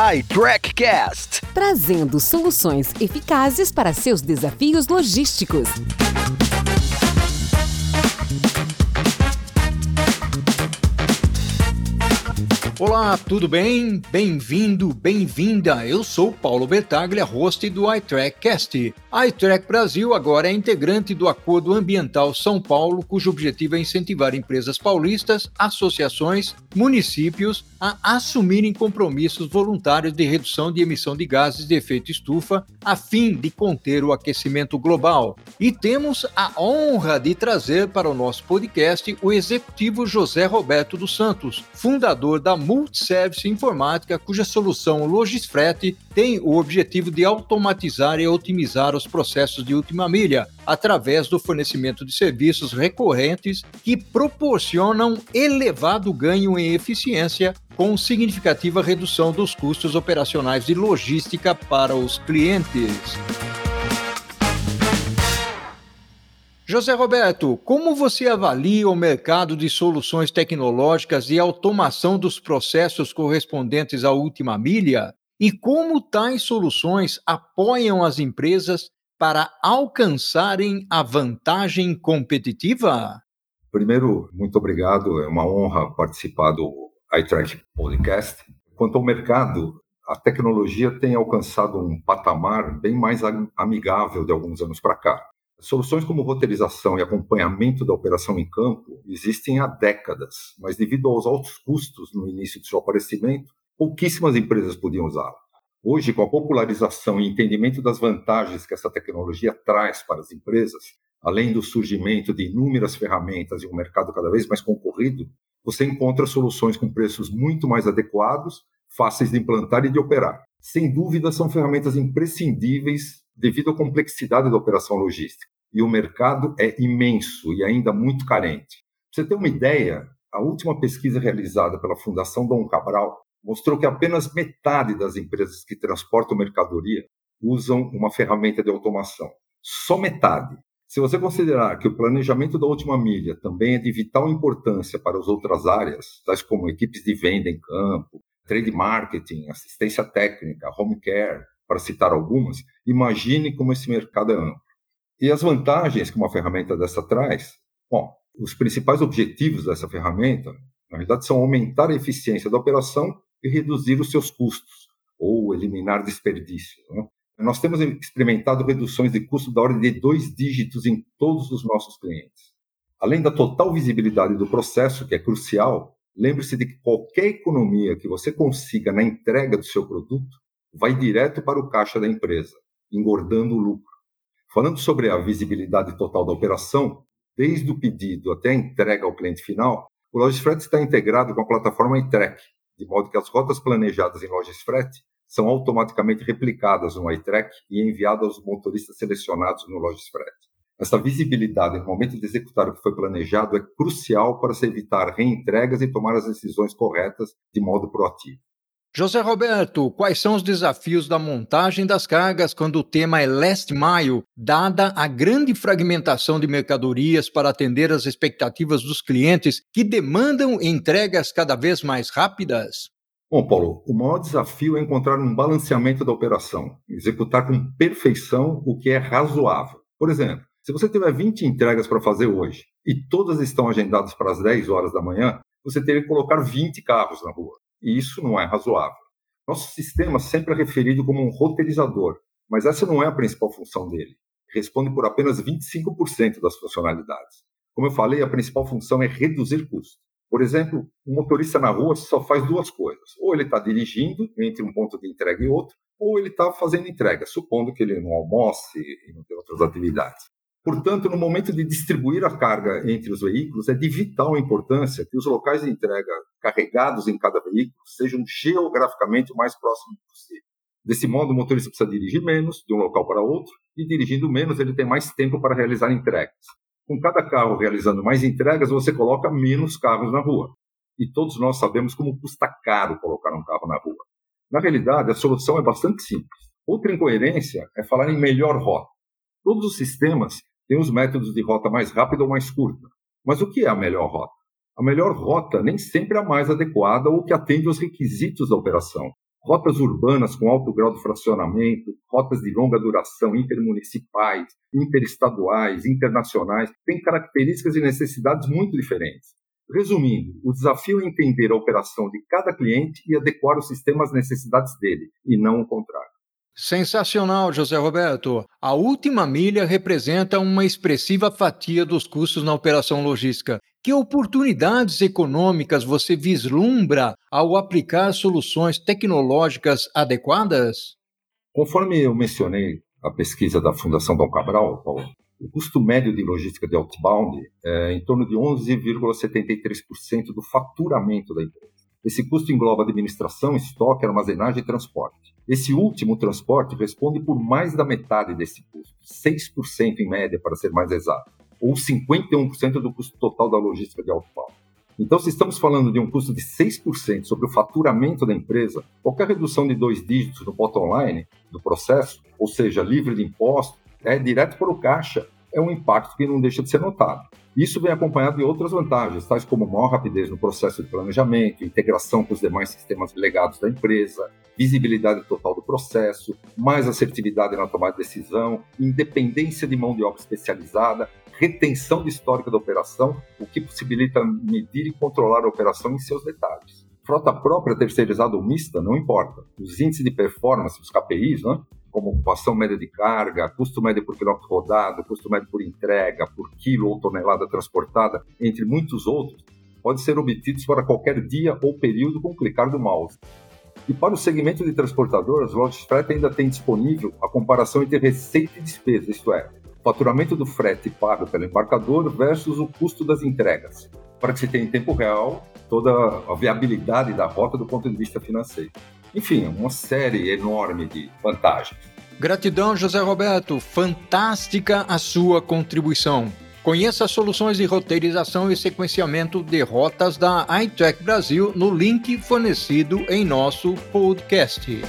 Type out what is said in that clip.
iTrackCast trazendo soluções eficazes para seus desafios logísticos. Olá, tudo bem? Bem-vindo, bem-vinda. Eu sou Paulo Bertaglia, host do iTrackCast. A iTrack Brasil agora é integrante do Acordo Ambiental São Paulo, cujo objetivo é incentivar empresas paulistas, associações, municípios a assumirem compromissos voluntários de redução de emissão de gases de efeito estufa, a fim de conter o aquecimento global. E temos a honra de trazer para o nosso podcast o executivo José Roberto dos Santos, fundador da Multiservice Informática, cuja solução Logisfrete tem o objetivo de automatizar e otimizar os processos de última milha através do fornecimento de serviços recorrentes que proporcionam elevado ganho em eficiência com significativa redução dos custos operacionais de logística para os clientes. José Roberto, como você avalia o mercado de soluções tecnológicas e automação dos processos correspondentes à última milha? E como tais soluções apoiam as empresas para alcançarem a vantagem competitiva? Primeiro, muito obrigado. É uma honra participar do iTrack Podcast. Quanto ao mercado, a tecnologia tem alcançado um patamar bem mais amigável de alguns anos para cá. Soluções como roteirização e acompanhamento da operação em campo existem há décadas, mas devido aos altos custos no início de seu aparecimento, pouquíssimas empresas podiam usá-la. Hoje, com a popularização e entendimento das vantagens que essa tecnologia traz para as empresas, além do surgimento de inúmeras ferramentas e um mercado cada vez mais concorrido, você encontra soluções com preços muito mais adequados, fáceis de implantar e de operar. Sem dúvida, são ferramentas imprescindíveis devido à complexidade da operação logística. E o mercado é imenso e ainda muito carente. Para você ter uma ideia, a última pesquisa realizada pela Fundação Dom Cabral mostrou que apenas metade das empresas que transportam mercadoria usam uma ferramenta de automação. Só metade. Se você considerar que o planejamento da última milha também é de vital importância para as outras áreas, tais como equipes de venda em campo, trade marketing, assistência técnica, home care, para citar algumas, imagine como esse mercado é amplo. E as vantagens que uma ferramenta dessa traz? Bom, os principais objetivos dessa ferramenta, na verdade, são aumentar a eficiência da operação e reduzir os seus custos, ou eliminar desperdício. Né? Nós temos experimentado reduções de custo da ordem de dois dígitos em todos os nossos clientes. Além da total visibilidade do processo, que é crucial, lembre-se de que qualquer economia que você consiga na entrega do seu produto vai direto para o caixa da empresa, engordando o lucro. Falando sobre a visibilidade total da operação, desde o pedido até a entrega ao cliente final, o Logisfret está integrado com a plataforma iTrack, de modo que as rotas planejadas em Logisfret são automaticamente replicadas no iTrack e enviadas aos motoristas selecionados no Logisfret. Essa visibilidade no momento de executar o que foi planejado é crucial para se evitar reentregas e tomar as decisões corretas de modo proativo. José Roberto, quais são os desafios da montagem das cargas quando o tema é last mile, dada a grande fragmentação de mercadorias para atender às expectativas dos clientes que demandam entregas cada vez mais rápidas? Bom, Paulo, o maior desafio é encontrar um balanceamento da operação, executar com perfeição o que é razoável. Por exemplo, se você tiver 20 entregas para fazer hoje e todas estão agendadas para as 10 horas da manhã, você teria que colocar 20 carros na rua e isso não é razoável. Nosso sistema sempre é referido como um roteirizador, mas essa não é a principal função dele. Responde por apenas 25% das funcionalidades. Como eu falei, a principal função é reduzir custos. Por exemplo, um motorista na rua só faz duas coisas. Ou ele está dirigindo entre um ponto de entrega e outro, ou ele está fazendo entrega, supondo que ele não almoce e não tem outras atividades. Portanto, no momento de distribuir a carga entre os veículos, é de vital importância que os locais de entrega carregados em cada veículo sejam geograficamente o mais próximos possível. Desse modo, o motorista precisa dirigir menos de um local para outro e, dirigindo menos, ele tem mais tempo para realizar entregas. Com cada carro realizando mais entregas, você coloca menos carros na rua. E todos nós sabemos como custa caro colocar um carro na rua. Na realidade, a solução é bastante simples. Outra incoerência é falar em melhor rota. Todos os sistemas tem os métodos de rota mais rápida ou mais curta. Mas o que é a melhor rota? A melhor rota nem sempre é a mais adequada ou que atende aos requisitos da operação. rotas urbanas com alto grau de fracionamento, rotas de longa duração, intermunicipais, interestaduais, internacionais, têm características e necessidades muito diferentes. Resumindo, o desafio é entender a operação de cada cliente e adequar o sistema às necessidades dele, e não o contrário. Sensacional, José Roberto. A última milha representa uma expressiva fatia dos custos na operação logística. Que oportunidades econômicas você vislumbra ao aplicar soluções tecnológicas adequadas? Conforme eu mencionei a pesquisa da Fundação Dom Cabral, Paulo, o custo médio de logística de outbound é em torno de 11,73% do faturamento da empresa. Esse custo engloba administração, estoque, armazenagem e transporte. Esse último transporte responde por mais da metade desse custo, 6% em média, para ser mais exato, ou 51% do custo total da logística de outbound. Então, se estamos falando de um custo de 6% sobre o faturamento da empresa, qualquer redução de dois dígitos no bottom line do processo, ou seja, livre de imposto, é direto para o caixa é um impacto que não deixa de ser notado. Isso vem acompanhado de outras vantagens, tais como maior rapidez no processo de planejamento, integração com os demais sistemas legados da empresa, visibilidade total do processo, mais assertividade na tomada de decisão, independência de mão de obra especializada, retenção de histórico da operação, o que possibilita medir e controlar a operação em seus detalhes. Frota própria, terceirizada ou mista, não importa. Os índices de performance, os KPIs, né, como ocupação média de carga, custo médio por quilômetro rodado, custo médio por entrega, por quilo ou tonelada transportada, entre muitos outros, podem ser obtidos para qualquer dia ou período com clicar do mouse. E para o segmento de transportadoras, o Frete ainda tem disponível a comparação entre receita e despesa, isto é, o faturamento do frete pago pelo embarcador versus o custo das entregas, para que se tenha em tempo real toda a viabilidade da rota do ponto de vista financeiro. Enfim, uma série enorme de vantagens. Gratidão, José Roberto. Fantástica a sua contribuição. Conheça as soluções de roteirização e sequenciamento de rotas da iTrack Brasil no link fornecido em nosso podcast.